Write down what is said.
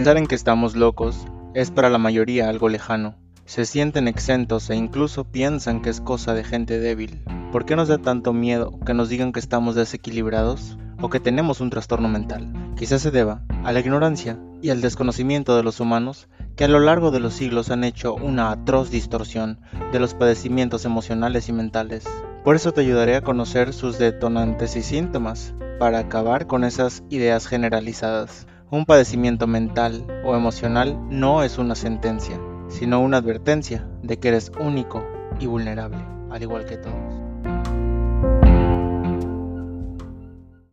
Pensar en que estamos locos es para la mayoría algo lejano. Se sienten exentos e incluso piensan que es cosa de gente débil. ¿Por qué nos da tanto miedo que nos digan que estamos desequilibrados o que tenemos un trastorno mental? Quizás se deba a la ignorancia y al desconocimiento de los humanos que a lo largo de los siglos han hecho una atroz distorsión de los padecimientos emocionales y mentales. Por eso te ayudaré a conocer sus detonantes y síntomas para acabar con esas ideas generalizadas. Un padecimiento mental o emocional no es una sentencia, sino una advertencia de que eres único y vulnerable, al igual que todos.